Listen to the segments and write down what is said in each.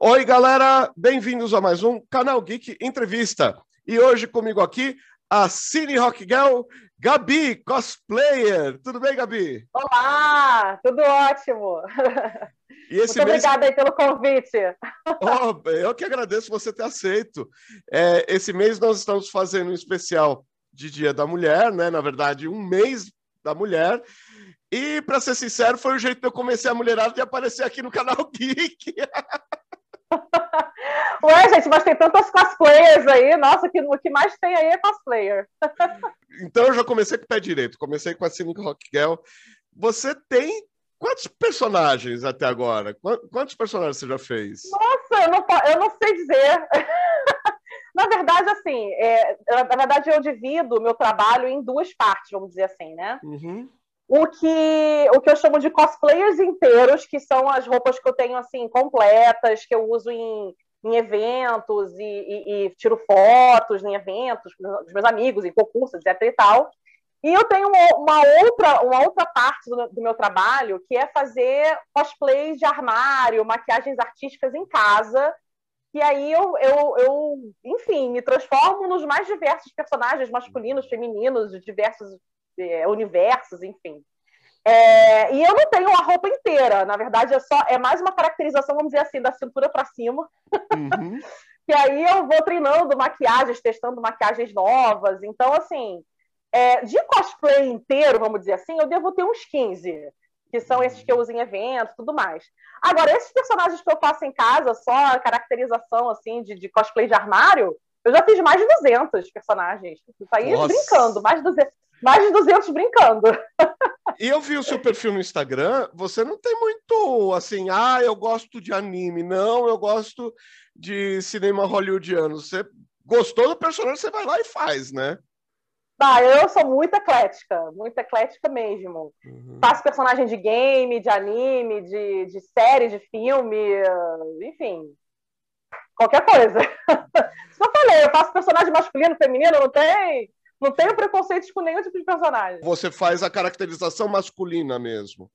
Oi, galera, bem-vindos a mais um Canal Geek Entrevista. E hoje comigo aqui a Cine Rock Girl, Gabi, cosplayer. Tudo bem, Gabi? Olá, tudo ótimo. Muito mês... obrigada aí pelo convite. Oh, eu que agradeço você ter aceito. É, esse mês nós estamos fazendo um especial de Dia da Mulher, né? Na verdade, um mês da mulher. E, para ser sincero, foi o jeito que eu comecei a mulherada de aparecer aqui no canal Geek. Ué, gente, mas tem tantas cosplayers aí. Nossa, que, o que mais tem aí é cosplayer. então eu já comecei com o pé direito. Comecei com a Cynic Rock Girl. Você tem quantos personagens até agora? Quantos personagens você já fez? Nossa, eu não, eu não sei dizer. Na verdade, assim, é, na verdade eu divido o meu trabalho em duas partes, vamos dizer assim, né? Uhum. O que, o que eu chamo de cosplayers inteiros, que são as roupas que eu tenho, assim, completas, que eu uso em, em eventos e, e, e tiro fotos em eventos dos meus amigos, em concursos, etc e tal. E eu tenho uma outra, uma outra parte do, do meu trabalho, que é fazer cosplays de armário, maquiagens artísticas em casa, e aí eu, eu, eu, enfim, me transformo nos mais diversos personagens masculinos, femininos, de diversos é, universos, enfim. É, e eu não tenho a roupa inteira, na verdade é só é mais uma caracterização, vamos dizer assim, da cintura para cima. Uhum. e aí eu vou treinando maquiagens, testando maquiagens novas. Então, assim, é, de cosplay inteiro, vamos dizer assim, eu devo ter uns 15 que são esses que eu uso em eventos tudo mais. Agora, esses personagens que eu faço em casa, só a caracterização assim de, de cosplay de armário, eu já fiz mais de 200 personagens. Isso aí Nossa. brincando, mais de 200, mais de 200 brincando. E eu vi o seu perfil no Instagram, você não tem muito assim, ah, eu gosto de anime. Não, eu gosto de cinema hollywoodiano. Você gostou do personagem, você vai lá e faz, né? Bah, eu sou muito eclética, muito eclética mesmo. Uhum. Faço personagem de game, de anime, de, de série, de filme, enfim. Qualquer coisa. Eu falei, eu faço personagem masculino, feminino, não tem. Não tenho preconceitos com nenhum tipo de personagem. Você faz a caracterização masculina mesmo.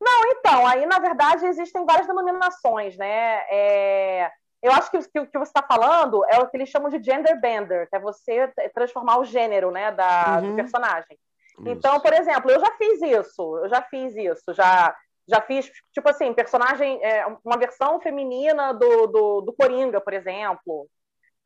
Não, então, aí na verdade existem várias denominações, né? É eu acho que, que o que você está falando é o que eles chamam de gender bender, que é você transformar o gênero né, da, uhum. do personagem. Isso. Então, por exemplo, eu já fiz isso, eu já fiz isso, já, já fiz, tipo assim, personagem, é, uma versão feminina do, do, do Coringa, por exemplo.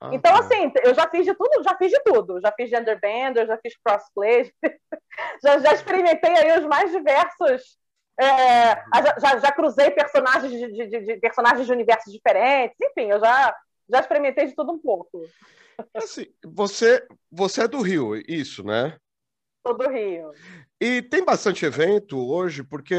Ah, então, tá. assim, eu já fiz de tudo, já fiz de tudo. Já fiz gender bender, já fiz crossplay, já, já experimentei aí os mais diversos é, já, já, cruzei personagens de, de, de, personagens de universos diferentes, enfim, eu já, já experimentei de tudo um pouco. Assim, você, você é do Rio, isso, né? Sou do Rio. E tem bastante evento hoje, porque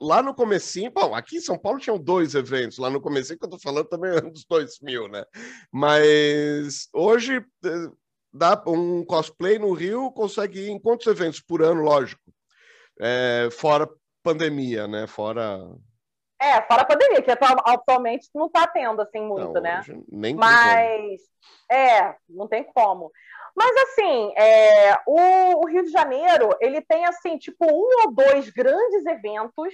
lá no comecinho, bom, aqui em São Paulo tinham dois eventos, lá no comecinho que eu tô falando também é anos 2000, né? Mas hoje eh, dá um cosplay no Rio consegue ir em quantos eventos por ano, lógico? É, fora pandemia, né? Fora. É, fora a pandemia, que atualmente não está tendo assim muito, não, né? Nem Mas é, não tem como. Mas assim, é, o, o, Rio de Janeiro ele tem assim tipo um ou dois grandes eventos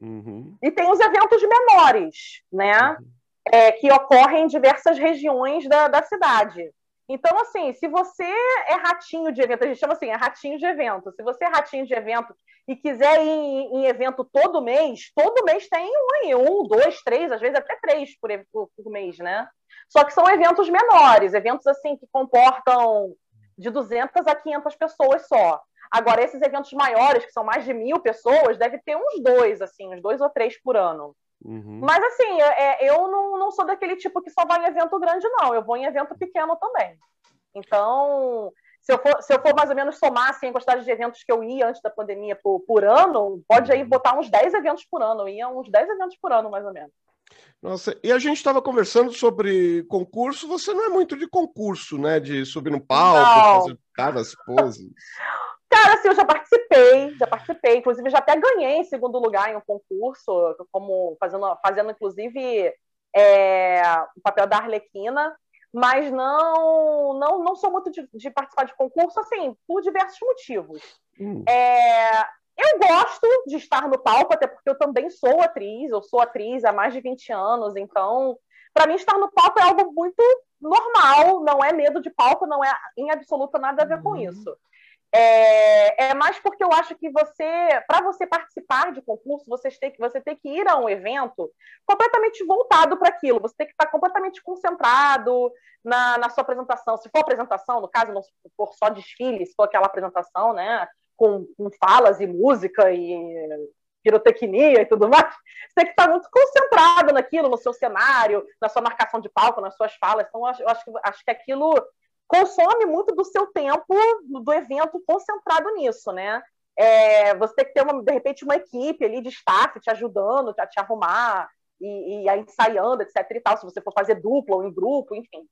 uhum. e tem os eventos menores, né? Uhum. É, que ocorrem em diversas regiões da, da cidade. Então, assim, se você é ratinho de evento, a gente chama assim, é ratinho de evento. Se você é ratinho de evento e quiser ir em, evento todo mês, todo mês tem um, um, dois, três, às vezes até três por, por, por mês, né? Só que são eventos menores, eventos assim que comportam de 200 a 500 pessoas só. Agora, esses eventos maiores, que são mais de mil pessoas, deve ter uns dois, assim, uns dois ou três por ano. Uhum. Mas assim, é, eu não, não sou daquele tipo que só vai em evento grande, não. Eu vou em evento pequeno também. Então, se eu for, se eu for mais ou menos somar assim, a quantidade de eventos que eu ia antes da pandemia por, por ano, pode aí botar uns 10 eventos por ano. Eu ia uns 10 eventos por ano, mais ou menos. Nossa, e a gente estava conversando sobre concurso. Você não é muito de concurso, né? De subir no palco, fazer caras, poses. Cara, assim, eu já participei, já participei, inclusive já até ganhei em segundo lugar em um concurso, como fazendo, fazendo inclusive é, o papel da Arlequina, mas não não, não sou muito de, de participar de concurso, assim, por diversos motivos. Hum. É, eu gosto de estar no palco, até porque eu também sou atriz, eu sou atriz há mais de 20 anos, então, para mim, estar no palco é algo muito normal, não é medo de palco, não é em absoluto nada a ver com uhum. isso. É, é, mais porque eu acho que você, para você participar de concurso, você tem, que, você tem que ir a um evento completamente voltado para aquilo. Você tem que estar completamente concentrado na, na sua apresentação. Se for apresentação, no caso, não for só desfile, se for aquela apresentação, né, com, com falas e música e pirotecnia e tudo mais, você tem que estar muito concentrado naquilo, no seu cenário, na sua marcação de palco, nas suas falas. Então, eu acho, eu acho que aquilo consome muito do seu tempo do evento concentrado nisso, né? É, você tem que ter, uma, de repente, uma equipe ali de staff te ajudando a te arrumar e, e ensaiando, etc. e tal, se você for fazer dupla ou em grupo, enfim.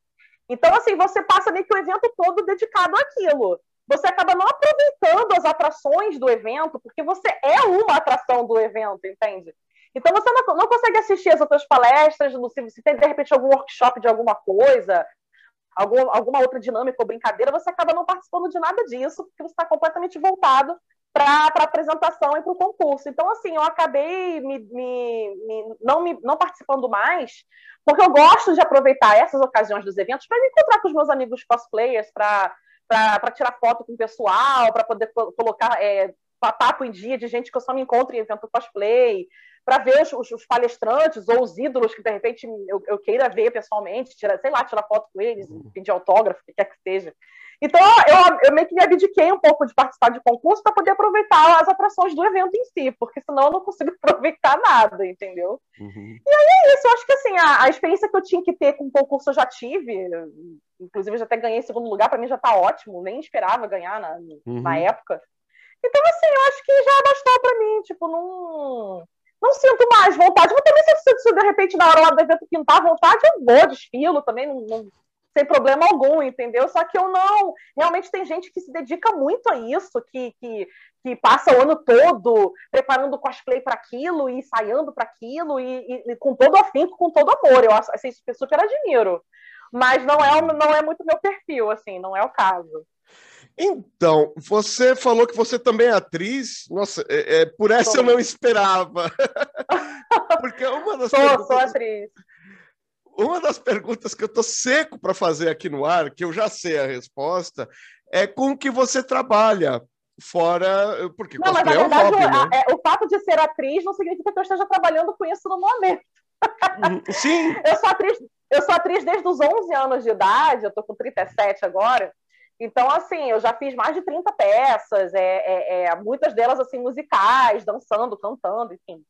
Então, assim, você passa meio que o evento todo dedicado àquilo. Você acaba não aproveitando as atrações do evento, porque você é uma atração do evento, entende? Então, você não, não consegue assistir as outras palestras, se tem, de repente, algum workshop de alguma coisa, algum, alguma outra dinâmica ou brincadeira, você acaba não participando de nada disso, porque você está completamente voltado para a apresentação e para o concurso. Então, assim, eu acabei me, me, me, não, me, não participando mais, porque eu gosto de aproveitar essas ocasiões dos eventos para me encontrar com os meus amigos cosplayers, para tirar foto com o pessoal, para poder colocar é, papo em dia de gente que eu só me encontro em evento cosplay, para ver os, os, os, palestrantes ou os ídolos que de repente eu, eu, queira ver pessoalmente, tira, sei lá, tirar foto com eles, uhum. pedir autógrafo, o que quer que seja. Então, eu, eu meio que me abdiquei um pouco de participar de concurso para poder aproveitar as atrações do evento em si, porque senão eu não consigo aproveitar nada, entendeu? Uhum. E aí é isso, eu acho que assim, a, a, experiência que eu tinha que ter com o concurso eu já tive, inclusive eu já até ganhei segundo lugar, para mim já está ótimo, nem esperava ganhar na, uhum. na época. Então, assim, eu acho que já bastou para mim, tipo, não não sinto mais vontade. Mas também, se, se de repente na hora lá do evento pintar vontade, eu vou, desfilo também, não, não, sem problema algum, entendeu? Só que eu não. Realmente tem gente que se dedica muito a isso, que, que, que passa o ano todo preparando cosplay para aquilo e ensaiando para aquilo, e, e, e, com todo afinco, com todo amor. Eu assim, super admiro. Mas não é, não é muito meu perfil, assim, não é o caso. Então, você falou que você também é atriz. Nossa, é, é por essa sou. eu não esperava. Porque uma das sou, sou atriz. Uma das perguntas que eu tô seco para fazer aqui no ar, que eu já sei a resposta, é com que você trabalha fora, porque não, mas na verdade, é um hobby, o, né? é, o fato de ser atriz não significa que eu esteja trabalhando com isso no momento. Uhum, sim. eu sou atriz, eu sou atriz desde os 11 anos de idade, eu tô com 37 agora. Então, assim, eu já fiz mais de 30 peças, é, é, é, muitas delas assim musicais, dançando, cantando, enfim.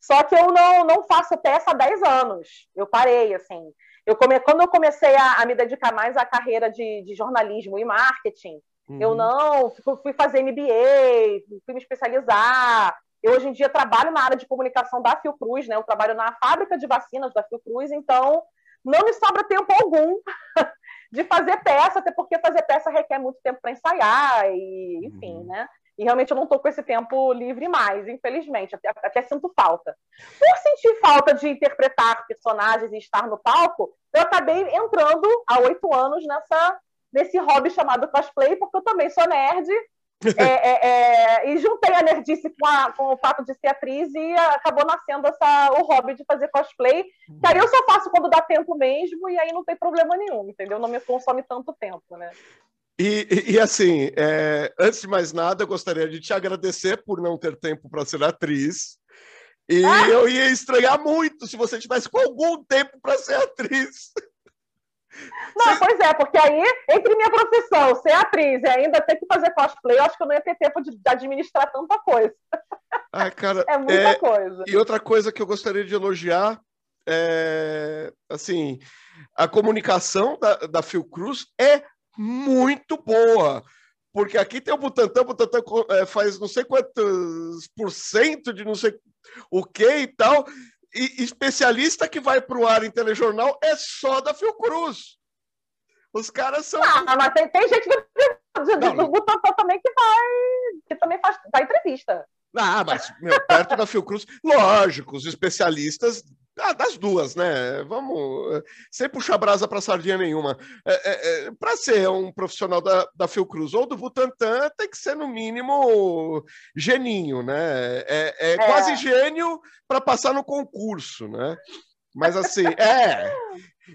Só que eu não, não faço peça há 10 anos. Eu parei, assim. Eu come... Quando eu comecei a, a, me dedicar mais à carreira de, de jornalismo e marketing, uhum. eu não fui fazer MBA, fui me especializar. Eu hoje em dia trabalho na área de comunicação da Fiocruz, né? Eu trabalho na fábrica de vacinas da Fiocruz, então não me sobra tempo algum de fazer peça, até porque fazer peça requer muito tempo para ensaiar, e enfim, uhum. né? E realmente eu não estou com esse tempo livre mais, infelizmente, até, até sinto falta. Por sentir falta de interpretar personagens e estar no palco, eu acabei entrando há oito anos nessa, nesse hobby chamado cosplay, porque eu também sou nerd é, é, é, e juntei a nerdice com, a, com, o fato de ser atriz e acabou nascendo essa, o hobby de fazer cosplay, que aí eu só faço quando dá tempo mesmo e aí não tem problema nenhum, entendeu? Não me consome tanto tempo, né? E, e, assim, é, antes de mais nada, eu gostaria de te agradecer por não ter tempo para ser atriz. E ah! eu ia estranhar muito se você tivesse com algum tempo para ser atriz. Não, Você... pois é, porque aí, entre minha profissão, ser atriz e ainda ter que fazer cosplay, eu acho que eu não ia ter tempo de, administrar tanta coisa. Ah, cara, é muita é... coisa. E outra coisa que eu gostaria de elogiar é, assim, a comunicação da, da Fiocruz é muito boa. Porque aqui tem o Butantan, o Butantan é, faz não sei quantos por cento de não sei o que e tal e especialista que vai para o ar em telejornal é só da Fiocruz. Os caras são. Ah, mas tem, tem gente do, do Butantan também que vai. que também faz dá entrevista. Ah, mas meu, perto da Fiocruz, lógico, os especialistas Ah, das duas, né? Vamos. Sem puxar brasa para sardinha nenhuma. É, é, é para ser um profissional da, da Fiocruz ou do Butantan, tem que ser, no mínimo, geninho, né? É, é, é. quase gênio para passar no concurso, né? Mas assim, é.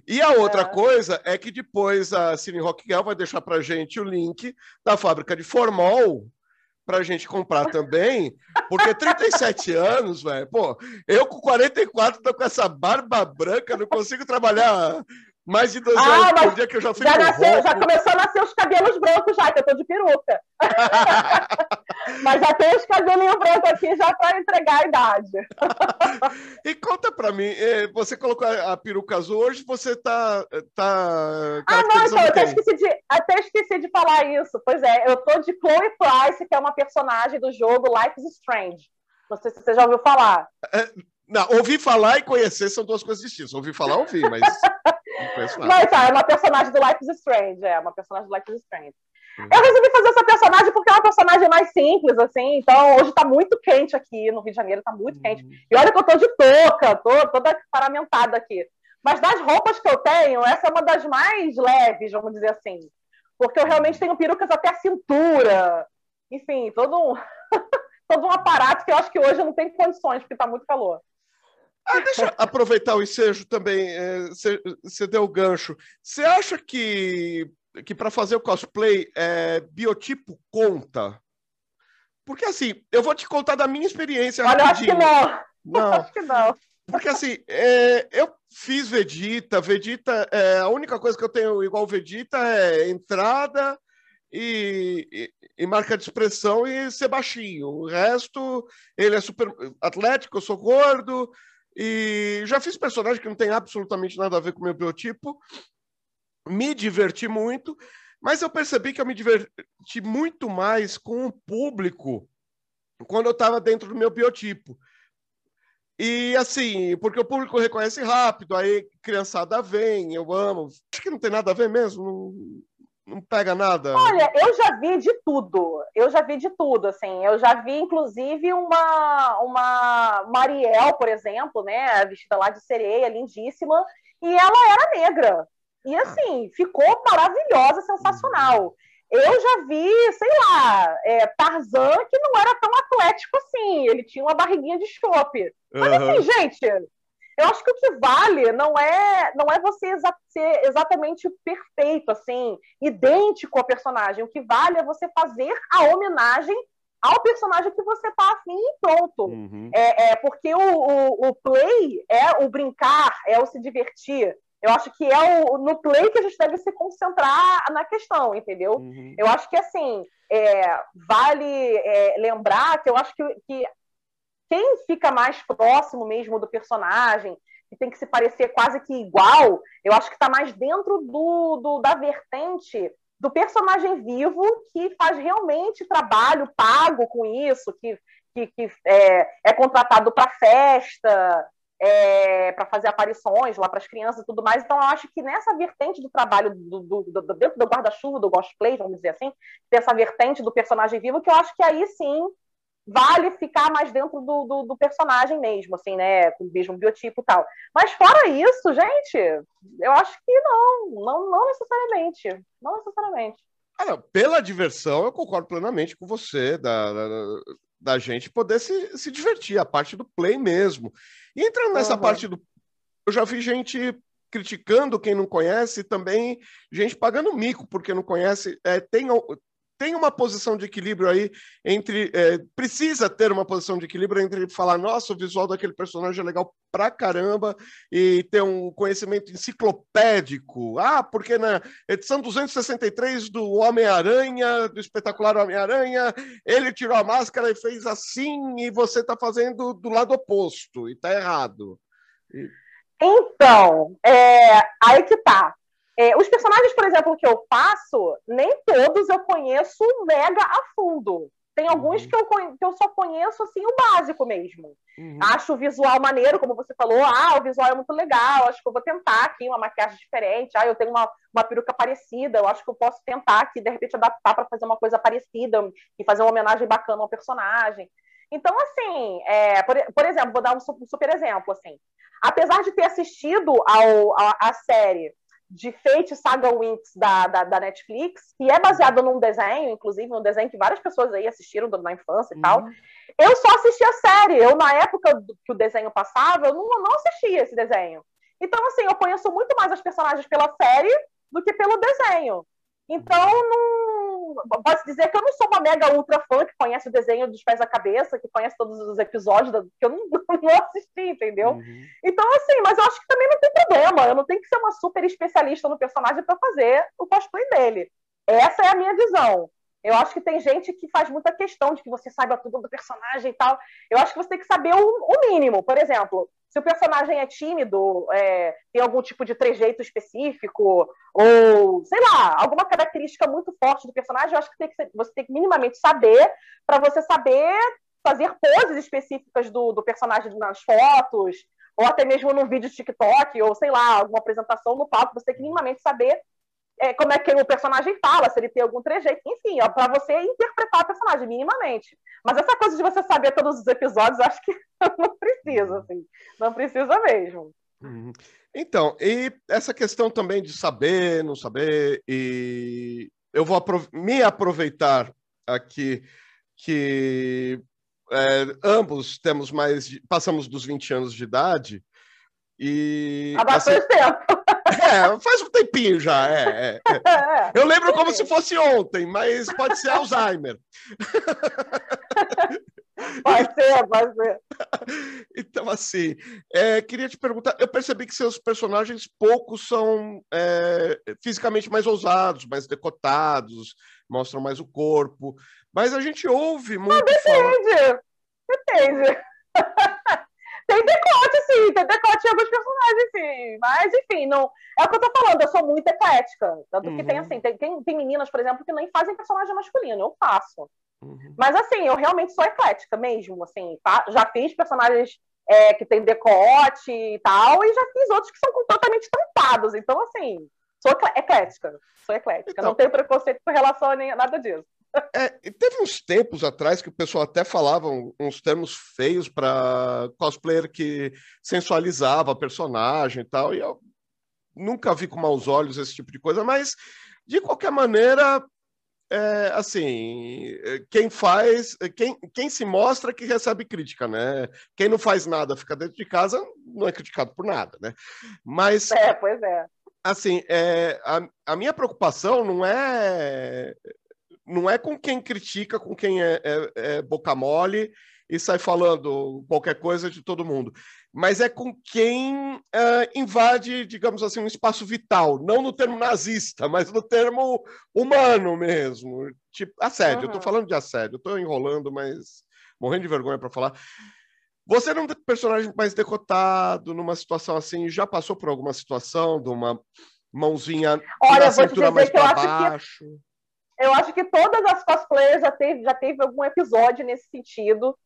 E a outra é. coisa é que depois a Cine Rock Girl vai deixar para gente o link da fábrica de formol para a gente comprar também, porque 37 anos, velho, pô, eu com 44 tô com essa barba branca, não consigo trabalhar mais de dois ah, horas por dia que eu já fui já, nasceu, já começou a nascer os cabelos brancos já, que eu tô de peruca. Mas já tem os cabelinhos brancos aqui já para entregar a idade. e conta para mim, eh, você colocou a peruca azul, hoje você tá... tá ah, não, então, eu até esqueci, de, até esqueci de falar isso. Pois é, eu tô de Chloe Price, que é uma personagem do jogo Life is Strange. Não sei se você já ouviu falar. É, não, ouvir falar e conhecer são duas coisas distintas. Ouvir falar, ouvir, mas Mas tá, é uma personagem do Life is Strange, é uma personagem do Life is Strange. Uhum. Eu resolvi fazer essa personagem porque é uma personagem mais simples, assim. Então, hoje tá muito quente aqui no Rio de Janeiro, tá muito uhum. quente. E olha que eu tô de touca, tô toda paramentada aqui. Mas das roupas que eu tenho, essa é uma das mais leves, vamos dizer assim. Porque eu realmente tenho perucas até a cintura. Enfim, todo um, todo um aparato que eu acho que hoje não tem condições, porque tá muito calor. Ah, deixa eu aproveitar o ensejo também, você é, deu o gancho. Você acha que, que para fazer o cosplay, é, biotipo conta? Porque assim, eu vou te contar da minha experiência. Olha, acho que não. Não. acho que não. Porque assim, é, eu fiz Vegeta, Vegeta, é, a única coisa que eu tenho igual Vegeta é entrada e, e, e, marca de expressão e ser baixinho. O resto, ele é super atlético, eu sou gordo, e já fiz personagem que não tem absolutamente nada a ver com o meu biotipo. Me diverti muito, mas eu percebi que eu me diverti muito mais com o público quando eu estava dentro do meu biotipo. E assim, porque o público reconhece rápido, aí criançada vem, eu amo. Acho que não tem nada a ver mesmo. Não pega nada? Olha, eu já vi de tudo. Eu já vi de tudo, assim. Eu já vi, inclusive, uma, uma Mariel, por exemplo, né? Vestida lá de sereia, lindíssima. E ela era negra. E, assim, ficou maravilhosa, sensacional. Eu já vi, sei lá, é, Tarzan, que não era tão atlético assim. Ele tinha uma barriguinha de chope. Mas, uhum. assim, gente, eu acho que o que vale não é não é você exa ser exatamente perfeito, assim, idêntico ao personagem. O que vale é você fazer a homenagem ao personagem que você tá afim e pronto. Uhum. É, é, porque o, o, o, play é o brincar, é o se divertir. Eu acho que é o, no play que a gente deve se concentrar na questão, entendeu? Uhum. Eu acho que, assim, é, vale é, lembrar que eu acho que, que quem fica mais próximo mesmo do personagem, que tem que se parecer quase que igual, eu acho que está mais dentro do, do, da vertente do personagem vivo que faz realmente trabalho pago com isso, que, que, que é, é contratado para festa, é, para fazer aparições lá para as crianças e tudo mais. Então, eu acho que nessa vertente do trabalho do, do, do dentro do guarda-chuva, do cosplay, vamos dizer assim, dessa vertente do personagem vivo, que eu acho que aí sim vale ficar mais dentro do, do, do, personagem mesmo, assim, né? Com o mesmo biotipo e tal. Mas fora isso, gente, eu acho que não, não, não necessariamente. Não necessariamente. Ah, pela diversão, eu concordo plenamente com você, da, da, da, gente poder se, se divertir, a parte do play mesmo. E entrando nessa uhum. parte do. Eu já vi gente criticando quem não conhece, também gente pagando mico porque não conhece. É, tem, tem uma posição de equilíbrio aí entre. É, precisa ter uma posição de equilíbrio entre falar, nossa, o visual daquele personagem é legal pra caramba, e ter um conhecimento enciclopédico. Ah, porque na edição 263 do Homem-Aranha, do espetacular Homem-Aranha, ele tirou a máscara e fez assim, e você está fazendo do lado oposto, e tá errado. E... Então, é, aí que tá. É, os personagens, por exemplo, que eu faço, nem todos eu conheço mega a fundo. Tem alguns uhum. que, eu, que eu só conheço assim o básico mesmo. Uhum. Acho o visual maneiro, como você falou. Ah, o visual é muito legal. Acho que eu vou tentar aqui uma maquiagem diferente. Ah, eu tenho uma, uma peruca parecida. Eu acho que eu posso tentar aqui, de repente, adaptar para fazer uma coisa parecida e fazer uma homenagem bacana ao personagem. Então, assim, é, por, por, exemplo, vou dar um super exemplo, assim. apesar de ter assistido ao, a, a série de Fate Saga Winx da, da, da, Netflix, que é baseado num desenho, inclusive, um desenho que várias pessoas aí assistiram na infância e uhum. tal. Eu só assisti a série. Eu, na época que o desenho passava, eu não, não assistia esse desenho. Então, assim, eu conheço muito mais as personagens pela série do que pelo desenho. Então, não... posso dizer que eu não sou uma mega ultra fã que conhece o desenho dos pés à cabeça, que conhece todos os episódios, que eu não, não assisti, entendeu? Uhum. Então, assim, mas eu acho que também não tem problema. Eu não tenho que ser uma super especialista no personagem para fazer o cosplay dele. Essa é a minha visão. Eu acho que tem gente que faz muita questão de que você saiba tudo do personagem e tal. Eu acho que você tem que saber o, o mínimo. Por exemplo, se o personagem é tímido, é, tem algum tipo de trejeito específico, ou, sei lá, alguma característica muito forte do personagem, eu acho que, tem que ser, você tem que minimamente saber para você saber fazer poses específicas do, do personagem nas fotos, ou até mesmo no vídeo de TikTok, ou sei lá, alguma apresentação no palco, você tem que minimamente saber é, como é que o personagem fala, se ele tem algum trejeito, enfim, para você interpretar o personagem minimamente. Mas essa coisa de você saber todos os episódios, acho que não precisa, assim, não precisa mesmo. Uhum. Então, e essa questão também de saber, não saber, e eu vou me aproveitar aqui que é, ambos temos mais, passamos dos 20 anos de idade, e. Há bastante assim, tempo. É, faz um tempinho já. É, é, é. Eu lembro como se fosse ontem, mas pode ser Alzheimer. Pode ser, pode ser. Então, assim, é, queria te perguntar: eu percebi que seus personagens poucos são é, fisicamente mais ousados, mais decotados, mostram mais o corpo, mas a gente ouve muito. Mas depende, falar... depende. Tem decote, sim, tem decote em alguns personagens, sim. Mas, enfim, não. É o que eu tô falando, eu sou muito eclética. Tanto uhum. que tem, uhum. assim, tem, tem, tem, meninas, por exemplo, que nem fazem personagem masculino, eu faço. Uhum. Mas, assim, eu realmente sou eclética mesmo, assim. Tá? Já fiz personagens é, que tem decote e tal, e já fiz outros que são completamente tampados. Então, assim, sou eclética. Sou eclética. Então... Não tenho preconceito com relação a nem, nada disso. É, teve uns tempos atrás que o pessoal até falava uns termos feios para cosplayer que sensualizava a personagem e tal, e eu nunca vi com maus olhos esse tipo de coisa, mas de qualquer maneira, é, assim, quem faz, quem, quem se mostra que recebe crítica, né? Quem não faz nada, fica dentro de casa, não é criticado por nada, né? Mas. É, pois é. Assim, é, a, a minha preocupação não é não é com quem critica, com quem é, é, é, boca mole e sai falando qualquer coisa de todo mundo, mas é com quem é, invade, digamos assim, um espaço vital, não no termo nazista, mas no termo humano mesmo, tipo assédio. Uhum. Eu estou falando de assédio, estou enrolando, mas morrendo de vergonha para falar. Você não é um personagem mais decotado numa situação assim, já passou por alguma situação de uma mãozinha Olha, na cintura mais para baixo? Que eu acho que todas as cosplayers já teve, já teve algum episódio nesse sentido.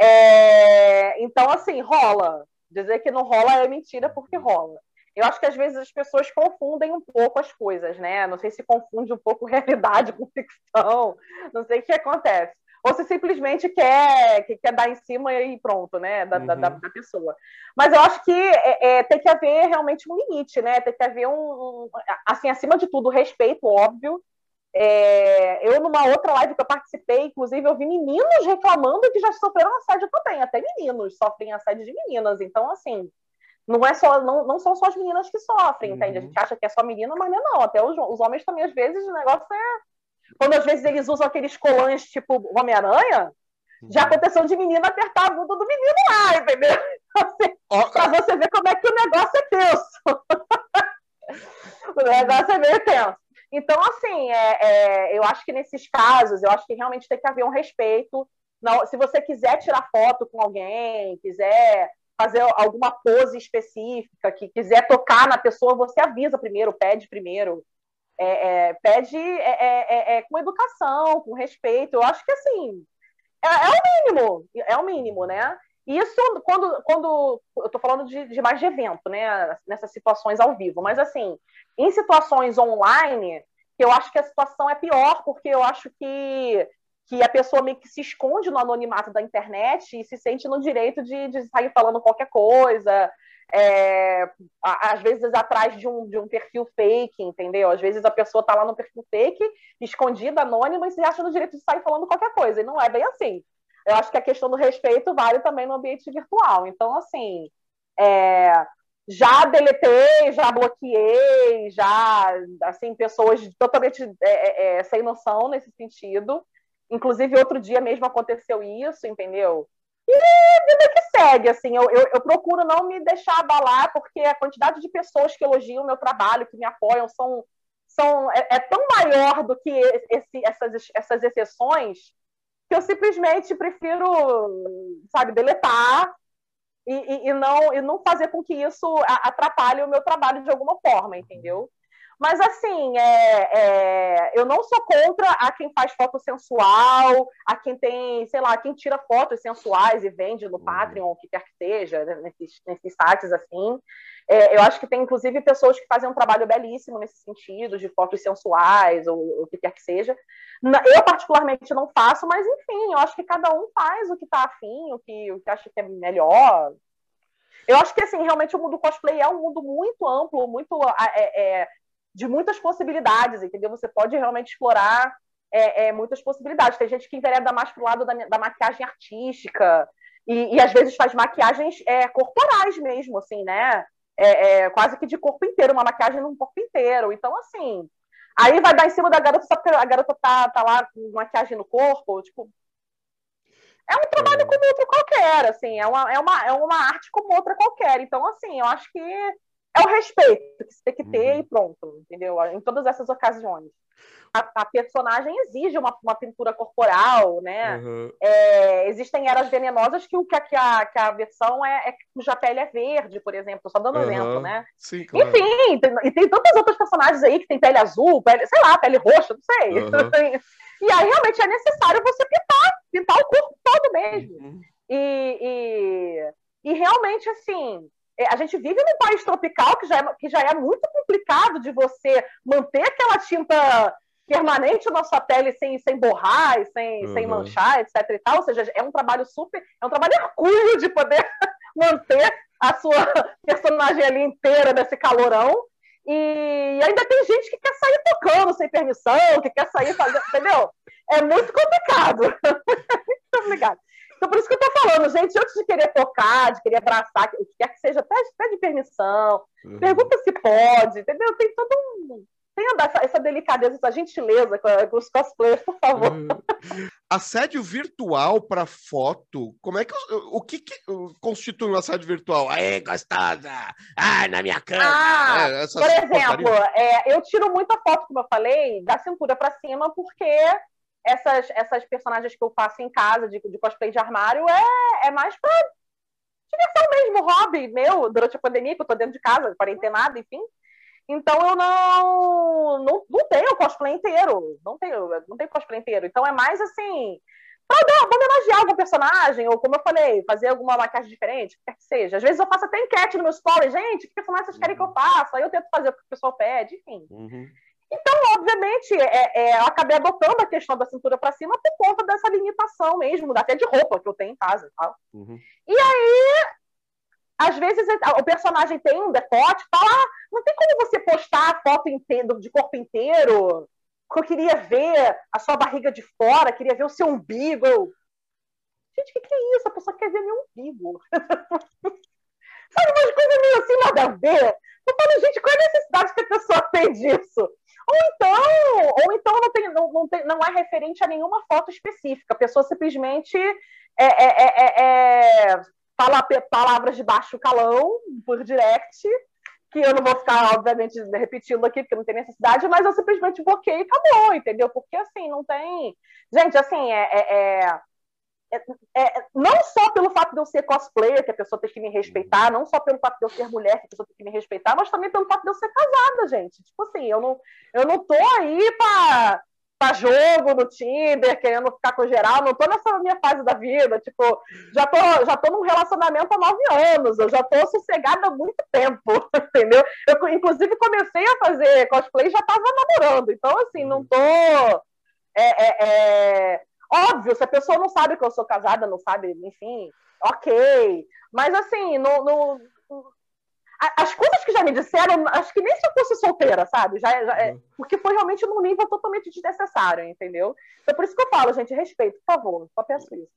É... Então, assim, rola. Dizer que não rola é mentira porque rola. Eu acho que às vezes as pessoas confundem um pouco as coisas, né? Não sei se confunde um pouco realidade com ficção, não sei o que acontece. Ou se simplesmente quer, quer dar em cima e pronto, né? Da, uhum. da, da, pessoa. Mas eu acho que é, é, tem que haver realmente um limite, né? Tem que haver um, um assim, acima de tudo, respeito, óbvio, é, eu, numa outra live que eu participei, inclusive, eu vi meninos reclamando que já sofreram assédio também. Até meninos sofrem assédio de meninas. Então, assim, não é só não, não são só as meninas que sofrem, uhum. entende? A gente acha que é só menina, mas não é não. Até os, os homens também, às vezes, o negócio é. Quando às vezes eles usam aqueles colãs tipo Homem-Aranha, uhum. já aconteceu de menina apertar a bunda do menino lá, entendeu? Assim, oh. Pra você ver como é que o negócio é tenso. o negócio é meio tenso. Então, assim, é, é, eu acho que nesses casos, eu acho que realmente tem que haver um respeito. Se você quiser tirar foto com alguém, quiser fazer alguma pose específica, que quiser tocar na pessoa, você avisa primeiro, pede primeiro. É, é pede é, é, com educação, com respeito. Eu acho que, assim, é, o mínimo, é o mínimo, né? Isso quando, quando eu estou falando de, de, mais de evento, né? Nessas situações ao vivo. Mas assim, em situações online, eu acho que a situação é pior, porque eu acho que, que a pessoa meio que se esconde no anonimato da internet e se sente no direito de, de sair falando qualquer coisa, é, às vezes atrás de um, de um perfil fake, entendeu? Às vezes a pessoa está lá no perfil fake, escondida, anônima, e se acha no direito de sair falando qualquer coisa, e não é bem assim. Eu acho que a questão do respeito vale também no ambiente virtual. Então, assim, é, já deletei, já bloqueei, já, assim, pessoas totalmente é, é, é, sem noção nesse sentido. Inclusive, outro dia mesmo aconteceu isso, entendeu? E vida que segue, assim, eu, eu, eu, procuro não me deixar abalar, porque a quantidade de pessoas que elogiam o meu trabalho, que me apoiam, são, são, é, é tão maior do que esse, essas, essas exceções, que eu simplesmente prefiro, sabe, deletar e, e, e, não, e não fazer com que isso atrapalhe o meu trabalho de alguma forma, entendeu? Mas, assim, é, é, eu não sou contra a quem faz foto sensual, a quem tem, sei lá, quem tira fotos sensuais e vende no uhum. Patreon, o que quer que seja, né, nesses, nesses sites assim. É, eu acho que tem, inclusive, pessoas que fazem um trabalho belíssimo nesse sentido, de fotos sensuais, ou o que quer que seja. Eu, particularmente, não faço, mas, enfim, eu acho que cada um faz o que está afim, o que, o que acha que é melhor. Eu acho que, assim, realmente o mundo cosplay é um mundo muito amplo, muito é, é, de muitas possibilidades, entendeu? Você pode realmente explorar é, é, muitas possibilidades. Tem gente que envereda mais pro lado da, da maquiagem artística e, e, às vezes faz maquiagens é, corporais mesmo, assim, né? É, é, quase que de corpo inteiro, uma maquiagem no corpo inteiro. Então, assim, aí vai dar em cima da garota só porque a garota tá, tá lá com maquiagem no corpo, tipo... É um trabalho como outro qualquer, assim, é uma, é, uma, é uma arte como outra qualquer. Então, assim, eu acho que é o respeito que você tem que ter uhum. e pronto, entendeu? Em todas essas ocasiões. A, a personagem exige uma, uma, pintura corporal, né? Uhum. É, existem eras venenosas que, que, que, a, que a versão é, é cuja pele é verde, por exemplo, só dando uhum. exemplo, né? Sim, claro. Enfim, tem, e tem tantas outras personagens aí que tem pele azul, pele, sei lá, pele roxa, não sei. e aí realmente é necessário você pintar, pintar o corpo todo mesmo. Uhum. E, e, e realmente, assim, a gente vive num país tropical que já, é, que já é muito complicado de você manter aquela tinta permanente na sua pele sem, sem borrar, sem, uhum. sem manchar, etc. E tal. Ou seja, é um trabalho super. É um trabalho hercúleo de poder manter a sua personagem ali inteira nesse calorão. E ainda tem gente que quer sair tocando sem permissão, que quer sair fazendo. Entendeu? É muito complicado. muito complicado. Então, por isso que eu tô falando, gente, antes de querer tocar, de querer abraçar, o que quer que seja, pede, pede permissão, uhum. pergunta se pode, entendeu? Tem todo um. Tem essa, essa delicadeza, essa gentileza com, os cosplayers, por favor. Uhum. Assédio virtual para foto, como é que. O que, que constitui um assédio virtual? Aê, gostosa! Ah, na minha cama! Ah, é, por exemplo, é, eu tiro muita foto, como eu falei, da cintura para cima, porque essas, essas personagens que eu faço em casa, de, de cosplay de armário, é, é mais pra diversão mesmo, hobby meu, durante a pandemia, que eu tô dentro de casa, quarentenado, enfim. Então eu não, não, não tenho cosplay inteiro. Não tenho, não tenho cosplay inteiro. Então é mais assim, pra, homenagear algum personagem, ou como eu falei, fazer alguma maquiagem diferente, o que quer que seja. Às vezes eu faço até enquete no meu story, gente, que personagem vocês querem que eu uhum. faça? Aí eu tento fazer o que o pessoal pede, enfim. Uhum. Então, obviamente, é, é, eu acabei adotando a questão da cintura para cima por conta dessa limitação mesmo, até de roupa que eu tenho em casa e tal. Uhum. E aí, às vezes, o personagem tem um decote, tá lá, não tem como você postar a foto inteiro, de corpo inteiro, porque eu queria ver a sua barriga de fora, queria ver o seu umbigo. Gente, o que, que é isso? A pessoa quer ver meu umbigo. Sabe, umas coisas meio assim, nada a ver. Eu falo, gente, qual é a necessidade que a pessoa tem disso? Ou então, ou então não, tem, não, não, tem, não é referente a nenhuma foto específica. A pessoa simplesmente é, é, é, é fala palavras de baixo calão por direct, que eu não vou ficar, obviamente, repetindo aqui, porque não tem necessidade, mas eu simplesmente bloqueei e acabou, entendeu? Porque assim, não tem. Gente, assim, é, é é, não só pelo fato de eu ser cosplayer, que a pessoa tem que me respeitar, não só pelo fato de eu ser mulher, que a pessoa tem que me respeitar, mas também pelo fato de eu ser casada, gente. Tipo assim, eu não, eu não tô aí pra, pra jogo no Tinder, querendo ficar com geral, não tô nessa minha fase da vida, tipo, já tô, já tô num relacionamento há nove anos, eu já tô sossegada há muito tempo, entendeu? Eu, inclusive, comecei a fazer cosplay e já tava namorando, então, assim, não tô... É, é, é Óbvio, se a pessoa não sabe que eu sou casada, não sabe, enfim, ok. Mas assim, no, no, as coisas que já me disseram, acho que nem se eu fosse solteira, sabe? Já, já é, uhum. porque foi realmente num nível totalmente desnecessário, entendeu? Então por isso que eu falo, gente, respeito, por favor, só peço isso.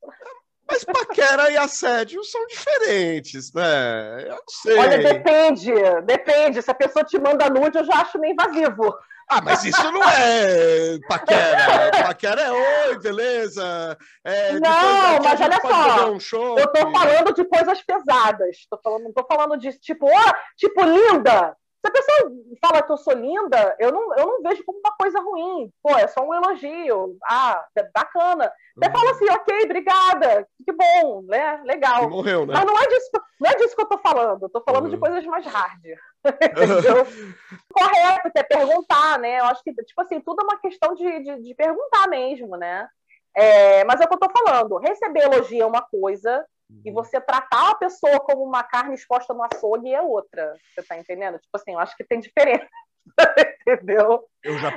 Mas paquera e assédio são diferentes, né? Eu não sei. Olha, depende, depende. Se a pessoa te manda nude, eu já acho meio invasivo. Ah, mas isso não é paquera. Paquera é oi, beleza? É, não, mas olha só. Um eu tô falando de coisas pesadas. Tô falando, não tô falando de tipo, oh, tipo, linda. Se a pessoa fala que eu sou linda, eu não, eu não vejo como uma coisa ruim. Pô, é só um elogio. Ah, é bacana. Você uhum. fala assim, ok, obrigada, que bom, né? Legal. morreu, né? Mas não é disso, não é disso que eu tô falando. Eu tô falando uhum. de coisas mais hard. Correto, que é perguntar, né? Eu acho que, tipo assim, tudo é uma questão de, de, de perguntar mesmo, né? É, mas é o que eu tô falando. Receber elogio é uma coisa, e você tratar a pessoa como uma carne exposta no açougue é outra. Você tá entendendo? Tipo assim, eu acho que tem diferença. Entendeu?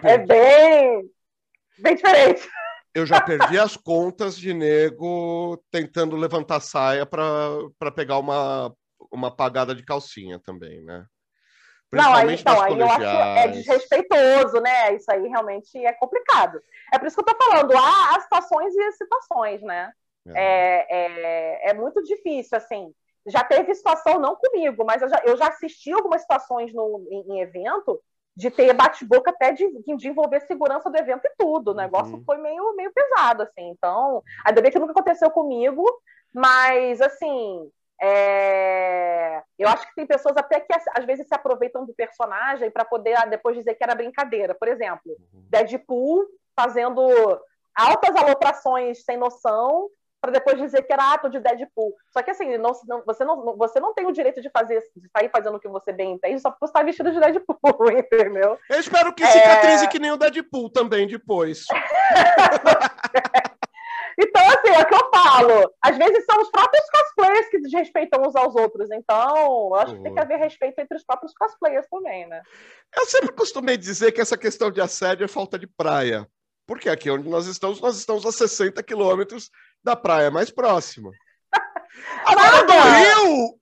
é bem, bem diferente. Eu já perdi as contas de nego tentando levantar saia para pegar uma, uma pagada de calcinha também, né? Não, aí, então, aí eu acho que é desrespeitoso, né? Isso aí realmente é complicado. É por isso que eu tô falando, há, há situações e situações, né? É. é, é, é, muito difícil, assim. Já teve situação, não comigo, mas eu já, eu já assisti algumas situações no, em, em evento de ter bate-boca até de, de, envolver segurança do evento e tudo. O negócio uhum. foi meio, meio pesado, assim. Então, ainda bem que nunca aconteceu comigo, mas, assim, é... eu acho que tem pessoas até que às vezes se aproveitam do personagem para poder ah, depois dizer que era brincadeira. Por exemplo, uhum. Deadpool fazendo altas aloprações sem noção para depois dizer que era ato de Deadpool. Só que assim, não, não, você, não, você não tem o direito de fazer, de sair fazendo o que você bem entende só porque você está vestido de Deadpool, entendeu? Eu espero que cicatrize é... que nem o Deadpool também depois. Então, assim, é o que eu falo. Às vezes são os próprios cosplayers que desrespeitam uns aos outros. Então, eu acho que tem que haver respeito entre os próprios cosplayers também, né? Eu sempre costumei dizer que essa questão de assédio é falta de praia. Porque aqui onde nós estamos, nós estamos a 60 quilômetros da praia mais próxima. Agora do Rio!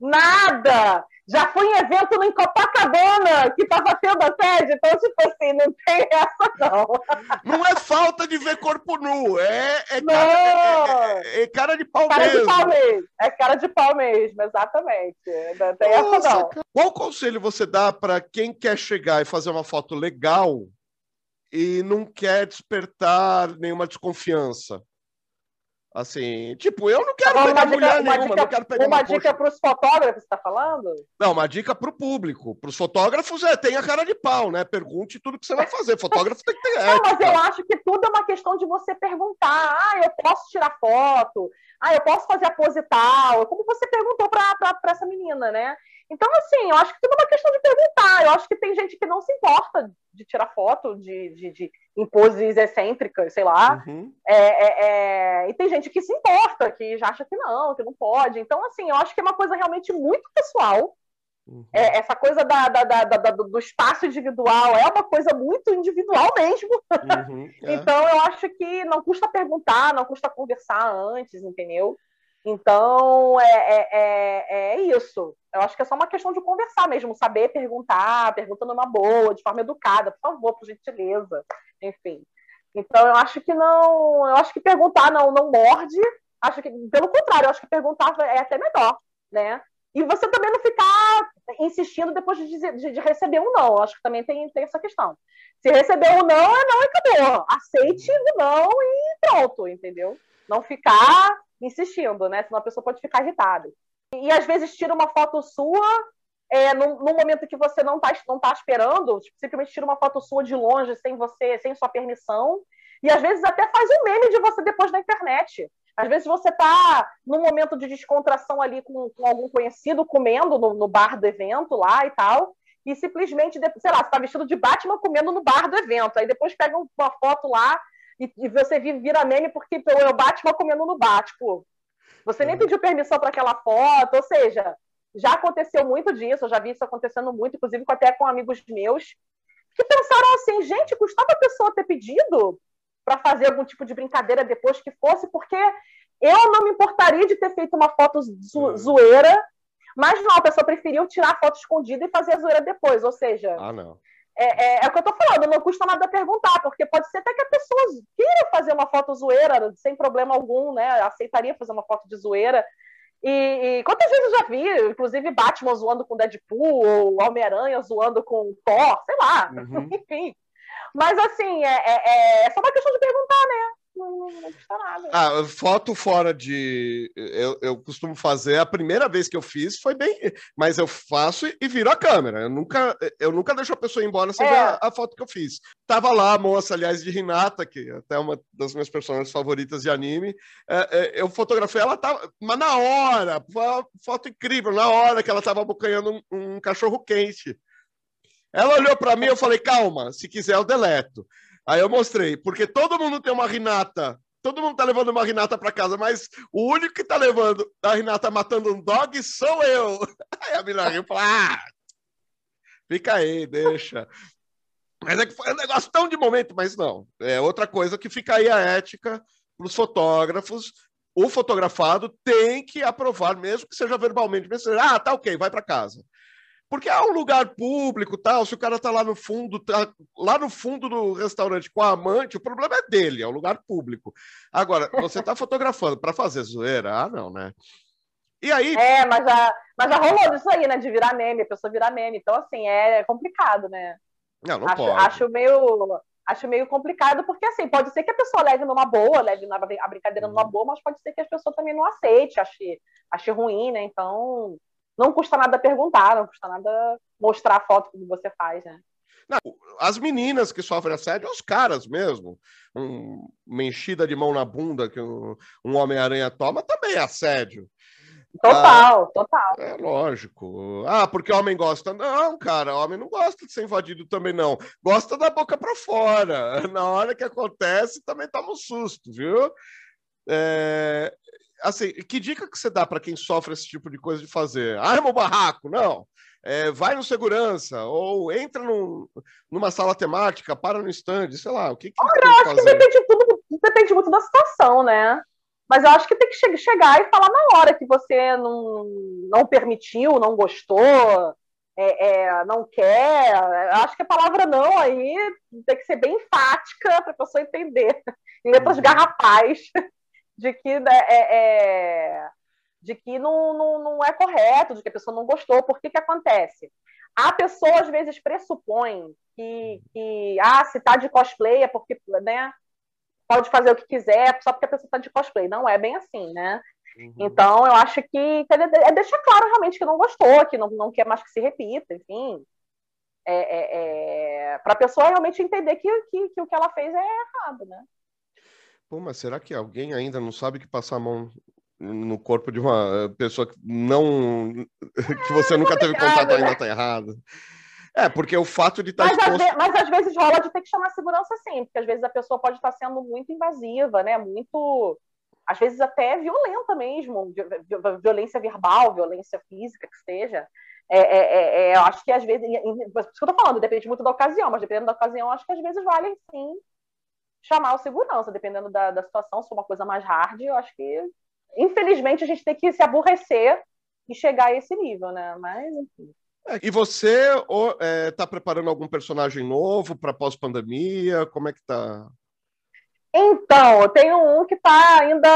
Nada! Já fui em evento em Copacabana, que estava tendo a sede, então, tipo assim, não tem essa, não. Não é falta de ver corpo nu, é, é, cara, é, é, é cara, de pau cara mesmo. De pau mesmo. É cara de pau mesmo, exatamente. Não tem Nossa, essa, não. Qual conselho você dá para quem quer chegar e fazer uma foto legal e não quer despertar nenhuma desconfiança? Assim, tipo, eu não quero pegar dica, mulher nenhuma, dica, não quero pegar uma, uma dica para os fotógrafos, você está falando? Não, uma dica para o público. Para os fotógrafos, é, tem a cara de pau, né? Pergunte tudo que você vai fazer. Fotógrafo tem que ter ética. Não, mas eu acho que tudo é uma questão de você perguntar. Ah, eu posso tirar foto? Ah, eu posso fazer a pose tal? Como você perguntou para essa menina, né? Então, assim, eu acho que tudo é uma questão de perguntar. Eu acho que tem gente que não se importa de tirar foto de, de, de em poses excêntricas, sei lá. Uhum. É, é, é... E tem gente que se importa, que já acha que não, que não pode. Então, assim, eu acho que é uma coisa realmente muito pessoal. Uhum. É, essa coisa da, da, da, da, do espaço individual é uma coisa muito individual mesmo. Uhum, então, eu acho que não custa perguntar, não custa conversar antes, entendeu? Então, é, é, é, é, isso. Eu acho que é só uma questão de conversar mesmo, saber perguntar, perguntando uma boa, de forma educada, por favor, por gentileza, enfim. Então, eu acho que não. Eu acho que perguntar não, não morde. Acho que, pelo contrário, eu acho que perguntar é até melhor, né? E você também não ficar insistindo depois de, de, de receber um não. Eu acho que também tem, tem essa questão. Se receber um não, é não e acabou. Aceite o não e pronto, entendeu? Não ficar insistindo, né? Senão a pessoa pode ficar irritada. E, às vezes tira uma foto sua é, momento que você não está não tá esperando, simplesmente tira uma foto sua de longe, sem você, sem sua permissão, e às vezes até faz um meme de você depois na internet. Às vezes você está num momento de descontração ali com, com algum conhecido, comendo no, no, bar do evento lá e tal, e simplesmente, sei lá, você está vestido de Batman comendo no bar do evento, aí depois pega uma foto lá e, e você vira meme porque é o Batman comendo no bar, tipo, você nem uhum. pediu permissão para aquela foto, ou seja, já aconteceu muito disso, eu já vi isso acontecendo muito, inclusive até com amigos meus, que pensaram assim, gente, custava a pessoa ter pedido? para fazer algum tipo de brincadeira depois que fosse, porque eu não me importaria de ter feito uma foto zo zoeira, mas não, a pessoa preferiu tirar a foto escondida e fazer a zoeira depois, ou seja. Ah, não. É, é, é, o que eu tô falando, não custa nada perguntar, porque pode ser até que a pessoa queira fazer uma foto zoeira, sem problema algum, né? Aceitaria fazer uma foto de zoeira. E, e quantas vezes eu já vi, inclusive Batman zoando com Deadpool, ou Homem-Aranha zoando com Thor, sei lá, uhum. enfim. Mas assim, é, é, é só uma questão de perguntar, né? Não, custa nada. Ah, foto fora de. Eu, eu costumo fazer. A primeira vez que eu fiz foi bem. Mas eu faço e viro a câmera. Eu nunca, eu nunca deixo a pessoa ir embora sem é. ver a, a, foto que eu fiz. Tava lá a moça, aliás, de Renata, que é até uma das minhas personagens favoritas de anime. É, é, eu fotografei ela, tava, mas na hora, foi uma foto incrível, na hora que ela tava abocanhando um, um cachorro quente. Ela olhou para mim, eu falei, calma, se quiser eu deleto. Aí eu mostrei, porque todo mundo tem uma Renata, todo mundo tá levando uma Renata para casa, mas o único que tá levando a Renata matando um dog sou eu. Aí a mina riu e falou: ah, fica aí, deixa. Mas é que foi um negócio tão de momento, mas não. É outra coisa que fica aí a ética para os fotógrafos. O fotografado tem que aprovar, mesmo que seja verbalmente. Mesmo que seja, ah, tá ok, vai para casa. Porque é um lugar público, tal. Se o cara tá lá no fundo, tá lá no fundo do restaurante com a amante, o problema é dele, é um lugar público. Agora, você tá fotografando para fazer zoeira? Ah, não, né? E aí. É, mas já, mas já rolou isso aí, né? De virar meme, a pessoa virar meme. Então, assim, é complicado, né? Não, não acho, pode. Acho meio, acho meio complicado, porque assim, pode ser que a pessoa leve numa boa, leve a brincadeira numa uhum. boa, mas pode ser que a pessoa também não aceite, ache, ache ruim, né? Então, não custa nada perguntar, não custa nada mostrar a foto como você faz, né? Não, as meninas que sofrem assédio, os caras mesmo. Um, uma enchida de mão na bunda que um, um Homem-Aranha toma também é assédio. Total, ah, total. É lógico. Ah, porque homem gosta. Não, cara, homem não gosta de ser invadido também, não. Gosta da boca para fora. Na hora que acontece, também toma um susto, viu? É, assim, que dica que você dá para quem sofre esse tipo de coisa de fazer? Arma o barraco, não. É, vai no segurança, ou entra num, numa sala temática, para no stand, sei lá, o que, que Olha, eu acho fazer? que depende, tudo, depende muito da situação, né? Mas eu acho que tem que chegar e falar na hora que você não, não permitiu, não gostou, é, é, não quer. Eu acho que a palavra não aí tem que ser bem enfática para a pessoa entender. Em letras uhum. De que né, é, é, de que não, não, não é correto, de que a pessoa não gostou. Por que que acontece? A pessoa às vezes pressupõe que, que ah, se tá de cosplay é porque, né, pode fazer o que quiser só porque a pessoa tá de cosplay. Não é bem assim, né? Uhum. Então, eu acho que, que é deixar claro realmente que não gostou, que não, não quer mais que se repita, enfim. É, é, é para a pessoa realmente entender que, que, que o que ela fez é errado, né? Pô, mas será que alguém ainda não sabe que passar a mão no corpo de uma pessoa que não. que você é, nunca teve contato né? ainda está errado? É, porque o fato de estar tá mas, exposto... mas às vezes rola de ter que chamar segurança sim, porque às vezes a pessoa pode estar sendo muito invasiva, né? Muito. Às vezes até violenta mesmo, violência verbal, violência física, que seja. É, é, é, é eu acho que às vezes. Por isso que eu tô falando, depende muito da ocasião, mas dependendo da ocasião, acho que às vezes vale sim chamar o segurança, dependendo da, da situação, se for uma coisa mais hard, eu acho que, infelizmente, a gente tem que se aborrecer e chegar a esse nível, né? Mas, enfim. É, e você está é, tá preparando algum personagem novo para pós-pandemia? Como é que tá? Então, eu tenho um que está ainda.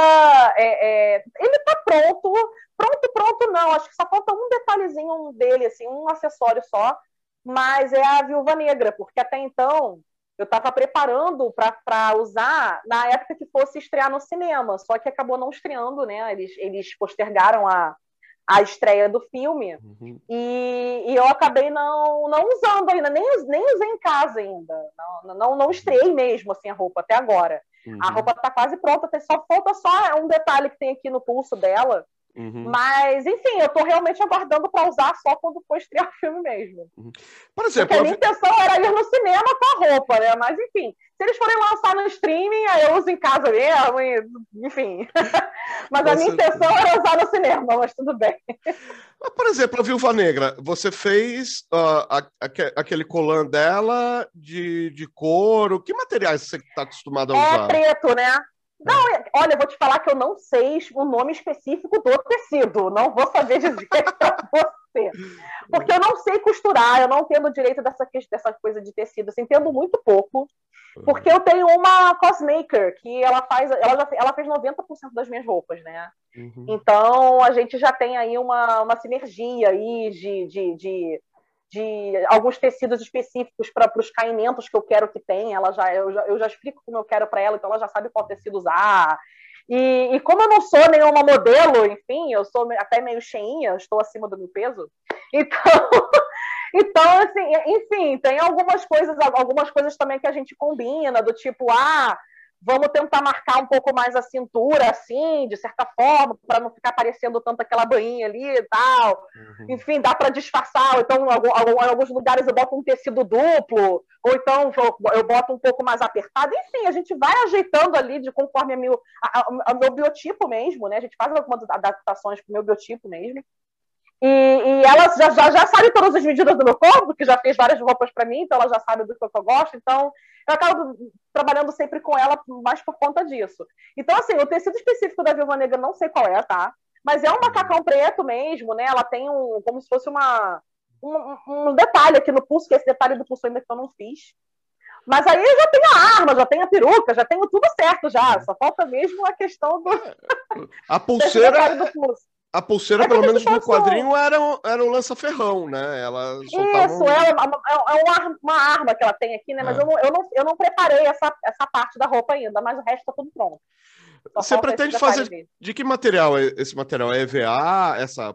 É, é, ele está pronto. Pronto, pronto, não. Acho que só falta um detalhezinho dele, assim, um acessório só. Mas é a Viúva Negra, porque até então eu estava preparando para usar na época que fosse estrear no cinema, só que acabou não estreando, né? Eles, eles postergaram a, a estreia do filme uhum. e, e, eu acabei não, não usando ainda, nem, nem usei em casa ainda. Não, não, não estreiei mesmo assim a roupa até agora. Uhum. A roupa está quase pronta, só falta só um detalhe que tem aqui no pulso dela, Uhum. Mas, enfim, eu tô realmente aguardando para usar só quando for estrear o filme mesmo. Uhum. Por exemplo, Porque a minha intenção era ir no cinema com a roupa, né? Mas, enfim, se eles forem lançar no streaming, aí eu uso em casa mesmo, e, enfim. mas a minha intenção era usar no cinema, mas tudo bem. Por exemplo, a Viúva Negra, você fez uh, a, a, aquele colan dela de, de couro. Que materiais você está acostumado a é usar? É preto, né? Não, olha, eu vou te falar que eu não sei o nome específico do tecido. Não vou saber dizer para você. Porque eu não sei costurar, eu não entendo direito dessa, dessa coisa de tecido. Assim, entendo muito pouco. Porque eu tenho uma cosmaker que ela faz, ela, já, ela fez 90% das minhas roupas, né? Uhum. Então a gente já tem aí uma, uma sinergia aí de, de, de de alguns tecidos específicos para os caimentos que eu quero que tenha. Ela já eu, já, eu já explico como eu quero para ela, então ela já sabe qual tecido usar. E, e, como eu não sou nenhuma modelo, enfim, eu sou até meio cheinha, estou acima do meu peso. Então, então assim, enfim, tem algumas coisas, algumas coisas também que a gente combina, do tipo, ah, vamos tentar marcar um pouco mais a cintura, assim, de certa forma, para não ficar parecendo tanto aquela banhinha ali e tal. Uhum. Enfim, dá para disfarçar. Ou então, em alguns lugares eu boto um tecido duplo, ou então eu boto um pouco mais apertado. Enfim, a gente vai ajeitando ali de conforme a meu, a, a, a meu biotipo mesmo, né? A gente faz algumas adaptações para o meu biotipo mesmo. E, e, ela já, já, já sabe todas as medidas do meu corpo, que já fez várias roupas para mim, então ela já sabe do que eu gosto. Então, eu acabo trabalhando sempre com ela mais por conta disso. Então, assim, o tecido específico da Viúva Negra não sei qual é, tá? Mas é um macacão preto mesmo, né? Ela tem um, como se fosse uma, um, um detalhe aqui no pulso, que esse detalhe do pulso ainda que eu não fiz. Mas aí eu já tenho a arma, já tenho a peruca, já tenho tudo certo já. Só falta mesmo a questão do. A pulseira. do pulso. A pulseira, é pelo menos no quadrinho, era, era o lança-ferrão, né? Ela Isso, um... é, uma, é uma, uma, arma que ela tem aqui, né? Mas é. eu, não, eu, não, eu não preparei essa, essa parte da roupa ainda, mas o resto tá tudo pronto. Só Você pretende fazer de que material é esse material? É EVA? Essa,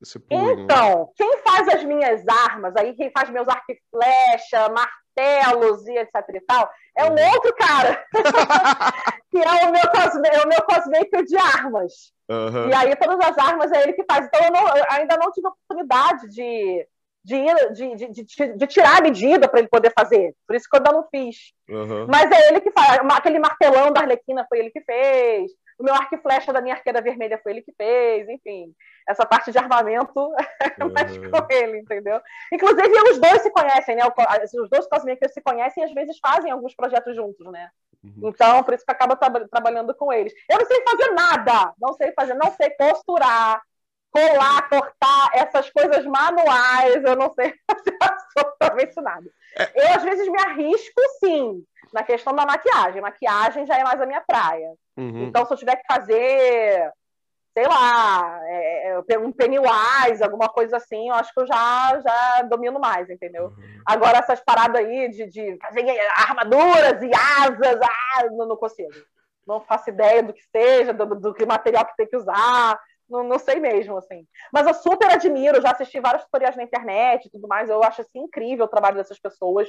esse punho? Então, quem faz as minhas armas, aí quem faz meus arco e flecha, martelos e etc e tal, é um outro cara. que é o meu, cosme, é o meu cosmaker de armas. Uhum. E aí todas as armas é ele que faz. Então eu, não, eu ainda não tive a oportunidade de, de, ir, de, de, de, de tirar a medida para ele poder fazer. Por isso que eu ainda não fiz. Uhum. Mas é ele que faz. Aquele martelão da Arlequina foi ele que fez. O meu arco e flecha da minha arqueira vermelha foi ele que fez. Enfim, essa parte de armamento é mais uhum. com ele, entendeu? Inclusive, os dois se conhecem, né? Os dois cosmakers se conhecem e às vezes fazem alguns projetos juntos, né? Uhum. Então, por isso que acaba tra trabalhando com eles. Eu não sei fazer nada, não sei fazer, não sei costurar, colar, cortar, essas coisas manuais, eu não sei fazer absolutamente nada. É. Eu, às vezes, me arrisco, sim, na questão da maquiagem. Maquiagem já é mais a minha praia. Uhum. Então, se eu tiver que fazer sei lá, é, é um Pennywise, alguma coisa assim, eu acho que eu já, já domino mais, entendeu? Uhum. Agora, essas paradas aí de, de fazer armaduras e asas, ah, não, não consigo. Não faço ideia do que seja, do, do que material que tem que usar, não, não sei mesmo, assim. Mas eu super admiro, já assisti vários tutoriais na internet e tudo mais, eu acho assim, incrível o trabalho dessas pessoas.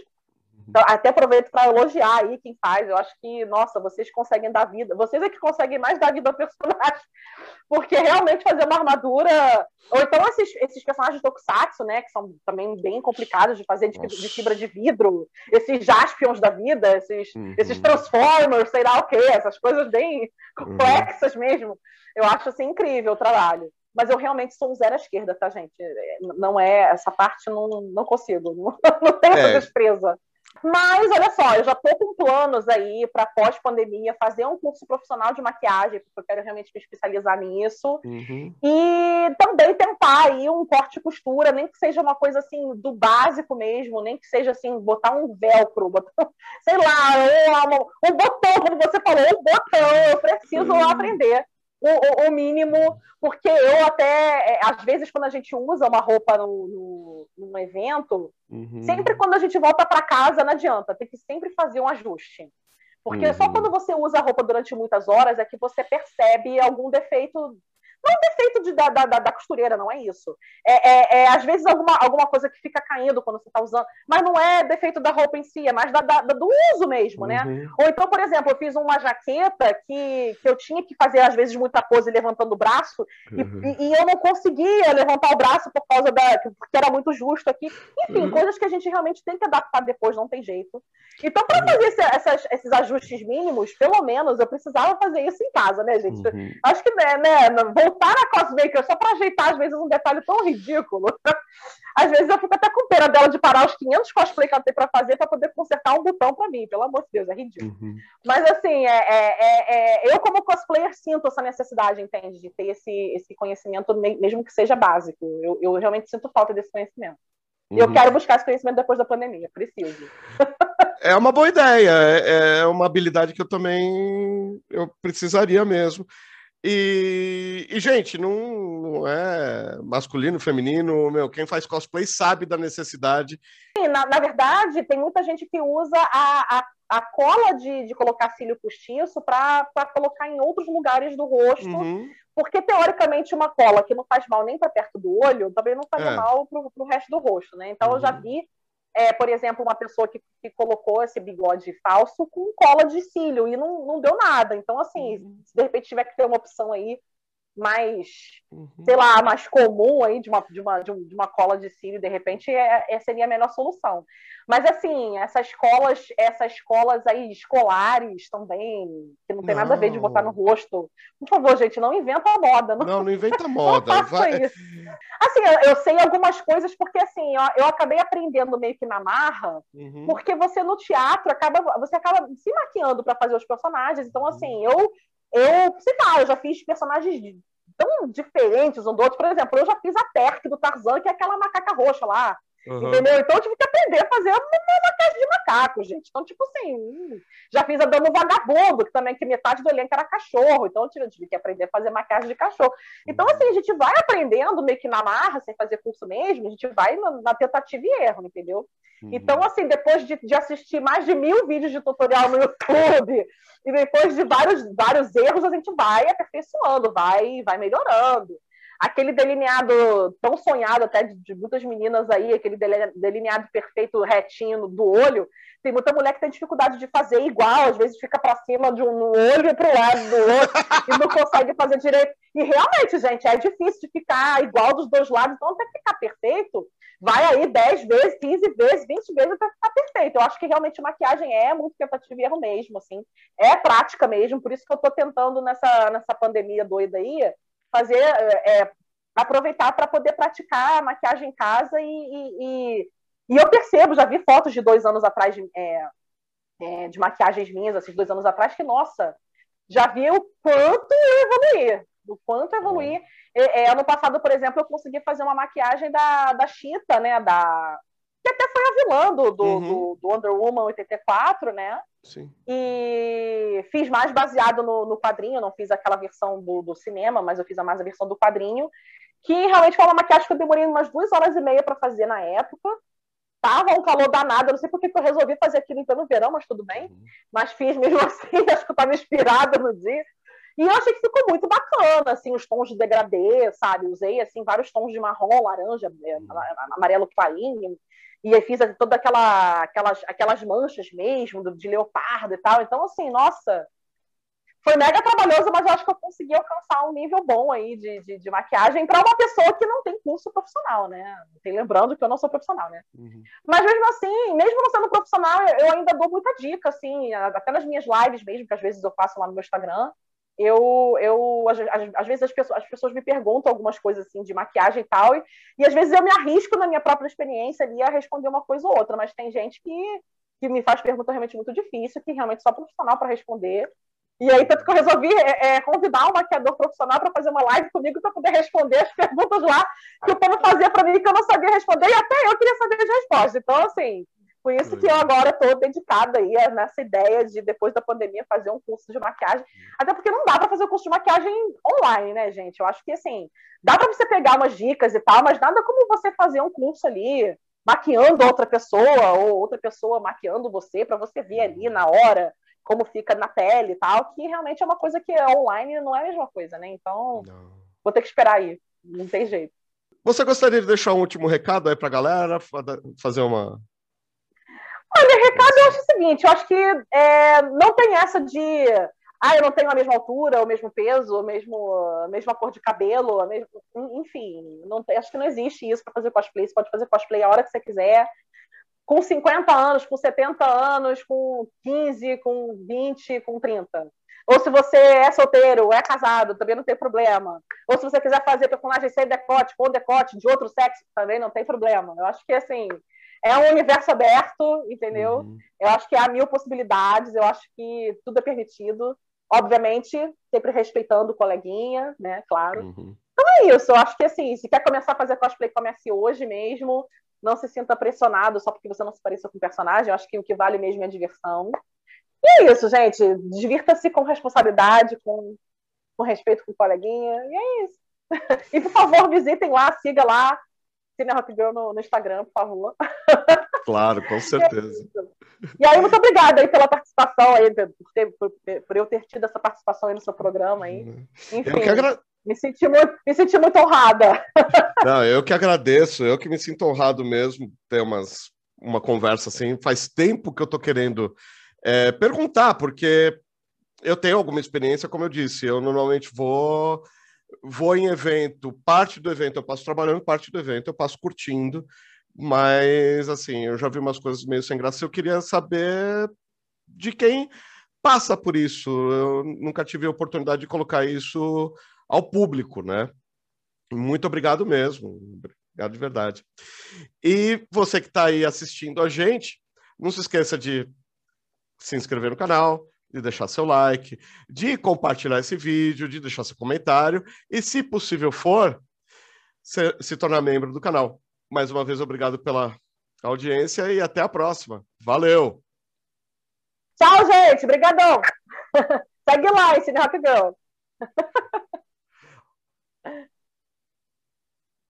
Então, até aproveito para elogiar aí quem faz. Eu acho que, nossa, vocês conseguem dar vida. Vocês é que conseguem mais dar vida ao personagem. Porque realmente fazer uma armadura. Ou então esses, esses personagens de Tokusatsu, né? Que são também bem complicados de fazer de, de fibra de vidro. Esses Jaspions da vida, esses, uhum. esses Transformers, sei lá o quê. Essas coisas bem complexas uhum. mesmo. Eu acho assim incrível o trabalho mas eu realmente sou um zero à esquerda, tá, gente? Não é, essa parte não, não consigo, não, não tenho é. essa despreza. Mas, olha só, eu já estou com planos aí para pós-pandemia fazer um curso profissional de maquiagem, porque eu quero realmente me especializar nisso. Uhum. E também tentar aí um corte e costura, nem que seja uma coisa assim do básico mesmo, nem que seja assim, botar um velcro, botar, sei lá, um, um botão, como você falou, um botão, eu preciso uhum. aprender o, o, mínimo, porque eu até, é, às vezes, quando a gente usa uma roupa no, no, num evento, uhum. sempre quando a gente volta para casa, não adianta, tem que sempre fazer um ajuste. Porque uhum. só quando você usa a roupa durante muitas horas é que você percebe algum defeito Não defeito de, da, da, da, costureira, não é isso. É, é, é, às vezes alguma, alguma coisa que fica caindo quando você está usando, mas não é defeito da roupa em si, é mais da, da do uso mesmo, né? Uhum. Ou então, por exemplo, eu fiz uma jaqueta que, que eu tinha que fazer, às vezes, muita pose levantando o braço, uhum. e, e, eu não conseguia levantar o braço por causa da. porque era muito justo aqui. Enfim, uhum. coisas que a gente realmente tem que adaptar depois, não tem jeito. Então, para uhum. fazer esse, essas, esses ajustes mínimos, pelo menos, eu precisava fazer isso em casa, né, gente? Uhum. Acho que, né, né voltar a cosmaker só para ajeitar, às vezes, um detalhe tão ridículo. às vezes eu fico até com pena dela de parar os 500 cosplay que ela tem para fazer para poder consertar um botão para mim, pelo amor de Deus, é ridículo. Uhum. Mas, assim, é, é, é, é, eu, como cosplayer, sinto essa necessidade, entende? De ter esse, esse conhecimento, mesmo que seja básico. Eu, eu realmente sinto falta desse conhecimento. E eu uhum. quero buscar esse conhecimento depois da pandemia, preciso. É uma boa ideia, é, é uma habilidade que eu também eu precisaria mesmo. E, e, gente, não, não, é masculino, feminino, meu, quem faz cosplay sabe da necessidade. Na, na verdade, tem muita gente que usa a, a, a cola de, de colocar cílio postiço para colocar em outros lugares do rosto, uhum. porque teoricamente uma cola que não faz mal nem para perto do olho também não faz é. mal para o resto do rosto, né? Então uhum. eu já uhum. vi é, por exemplo, uma pessoa que, que, colocou esse bigode falso com cola de cílio e não, não deu nada. Então, assim, uhum. se de repente tiver que ter uma opção aí mais, uhum. sei lá, mais comum aí de uma, de uma, de uma cola de cílio, de repente, é, é, seria a melhor solução. Mas assim, essas escolas, essas escolas aí escolares também, que não tem não. nada a ver de botar no rosto. Por favor, gente, não inventa a moda. Não, não, não inventa moda. não Vai... isso. Assim, eu, eu, sei algumas coisas porque assim, eu, eu, acabei aprendendo meio que na marra, uhum. porque você no teatro acaba, você acaba se maquiando para fazer os personagens. Então, assim, eu eu, sei lá, eu já fiz personagens tão diferentes um do outro. Por exemplo, eu já fiz a Terk do Tarzan, que é aquela macaca roxa lá. Uhum. Entendeu? Então eu tive que aprender a fazer uma, maquiagem de macaco, gente. Então, tipo assim, já fiz a Dama Vagabundo, que também que metade do elenco era cachorro. Então eu tive que aprender a fazer maquiagem de cachorro. Então, assim, a gente vai aprendendo meio que na marra, sem fazer curso mesmo, a gente vai na, na tentativa e erro, entendeu? Uhum. Então, assim, depois de, de, assistir mais de mil vídeos de tutorial no YouTube, e depois de vários, vários erros, a gente vai aperfeiçoando, vai, vai melhorando aquele delineado tão sonhado até de, de, muitas meninas aí, aquele delineado perfeito retinho do olho, tem muita mulher que tem dificuldade de fazer igual, às vezes fica para cima de um olho e para o lado do outro e não consegue fazer direito. E realmente, gente, é difícil de ficar igual dos dois lados, então até ficar perfeito, vai aí 10 vezes, 15 vezes, 20 vezes até ficar perfeito. Eu acho que realmente maquiagem é muito tentativa e erro mesmo, assim, é prática mesmo, por isso que eu estou tentando nessa, nessa pandemia doida aí, fazer, é, aproveitar para poder praticar a maquiagem em casa e, e, e, eu percebo, já vi fotos de dois anos atrás de, é, é, de maquiagens minhas, assim, dois anos atrás, que, nossa, já vi o quanto evoluir, o quanto evoluir. É, é, ano passado, por exemplo, eu consegui fazer uma maquiagem da, da Chita, né, da, que até foi a vilã do, do, uhum. do, do Wonder Woman 84, né? Sim. E fiz mais baseado no, no quadrinho, não fiz aquela versão do, do cinema, mas eu fiz a mais a versão do quadrinho, que realmente foi uma maquiagem que eu demorei umas duas horas e meia para fazer na época. Tava um calor danado, eu não sei por que eu resolvi fazer aquilo então no verão, mas tudo bem. Uhum. Mas fiz mesmo assim, acho que eu estava inspirada no dia. E eu achei que ficou muito bacana, assim, os tons de degradê, sabe? Usei, assim, vários tons de marrom, laranja, é, uhum. amarelo clarinho. E aí fiz toda aquela, aquelas, aquelas manchas mesmo, de leopardo e tal. Então, assim, nossa, foi mega trabalhoso, mas eu acho que eu consegui alcançar um nível bom aí de, de, de maquiagem para uma pessoa que não tem curso profissional, né? Lembrando que eu não sou profissional, né? Uhum. Mas mesmo assim, mesmo não sendo profissional, eu ainda dou muita dica, assim, até nas minhas lives mesmo, que às vezes eu faço lá no meu Instagram, eu, eu às, vezes as pessoas, as pessoas me perguntam algumas coisas assim de maquiagem e tal, e, e às vezes eu me arrisco na minha própria experiência ali a responder uma coisa ou outra, mas tem gente que, que me faz pergunta realmente muito difícil, que realmente só profissional para responder. E aí, tanto que eu resolvi é, é convidar um maquiador profissional para fazer uma live comigo para poder responder as perguntas lá que o povo fazia para mim que eu não sabia responder, e até eu queria saber as respostas. Então, assim, por isso que eu agora estou dedicada aí nessa ideia de, depois da pandemia, fazer um curso de maquiagem. Até porque não dá para fazer o curso de maquiagem online, né, gente? Eu acho que, assim, dá para você pegar umas dicas e tal, mas nada como você fazer um curso ali, maquiando outra pessoa, ou outra pessoa maquiando você, para você ver ali na hora como fica na pele e tal, que realmente é uma coisa que online não é a mesma coisa, né? Então. Não vou ter que esperar aí. Não tem jeito. Você gostaria de deixar um último recado aí para a galera? Fazer uma. Olha, recado eu acho o seguinte: eu acho que é, não tem essa de. Ah, eu não tenho a mesma altura, o mesmo peso, a, mesmo, a mesma cor de cabelo, a mesma, enfim, não, acho que não existe isso para fazer cosplay. Você pode fazer cosplay a hora que você quiser com 50 anos, com 70 anos, com 15, com 20, com 30. Ou se você é solteiro, é casado, também não tem problema. Ou se você quiser fazer personagem sem decote, com decote de outro sexo, também não tem problema. Eu acho que, assim, é um universo aberto, entendeu? Uhum. Eu acho que há mil possibilidades, eu acho que tudo é permitido. Obviamente, sempre respeitando o coleguinha, né? Claro. Uhum. Então é isso, eu acho que, assim, se quer começar a fazer cosplay, comece hoje mesmo. Não se sinta pressionado só porque você não se pareceu com o personagem. Eu acho que o que vale mesmo é a diversão. E é isso, gente. Divirta-se com responsabilidade, com, com respeito com o coleguinha. E é isso. E, por favor, visitem lá, siga lá, Cine Rock Girl no, no, Instagram, por favor. Claro, com certeza. E aí, muito obrigada aí pela participação aí, por, ter, por, por, eu ter tido essa participação aí no seu programa aí. Uhum. Enfim, agra... me, senti muito, me senti muito honrada. Não, eu que agradeço, eu que me sinto honrado mesmo ter umas, uma conversa assim. Faz tempo que eu tô querendo é, perguntar, porque eu tenho alguma experiência, como eu disse, eu normalmente vou vou em evento, parte do evento eu passo trabalhando, parte do evento eu passo curtindo, mas assim, eu já vi umas coisas meio sem graça, eu queria saber de quem passa por isso. Eu nunca tive a oportunidade de colocar isso ao público, né? Muito obrigado mesmo. Obrigado de verdade. E você que está aí assistindo a gente, não se esqueça de se inscrever no canal, de deixar seu like, de compartilhar esse vídeo, de deixar seu comentário e, se possível for, se, se tornar membro do canal. Mais uma vez, obrigado pela audiência e até a próxima. Valeu! Tchau, gente. Obrigadão. Segue lá, esse Rock Girl.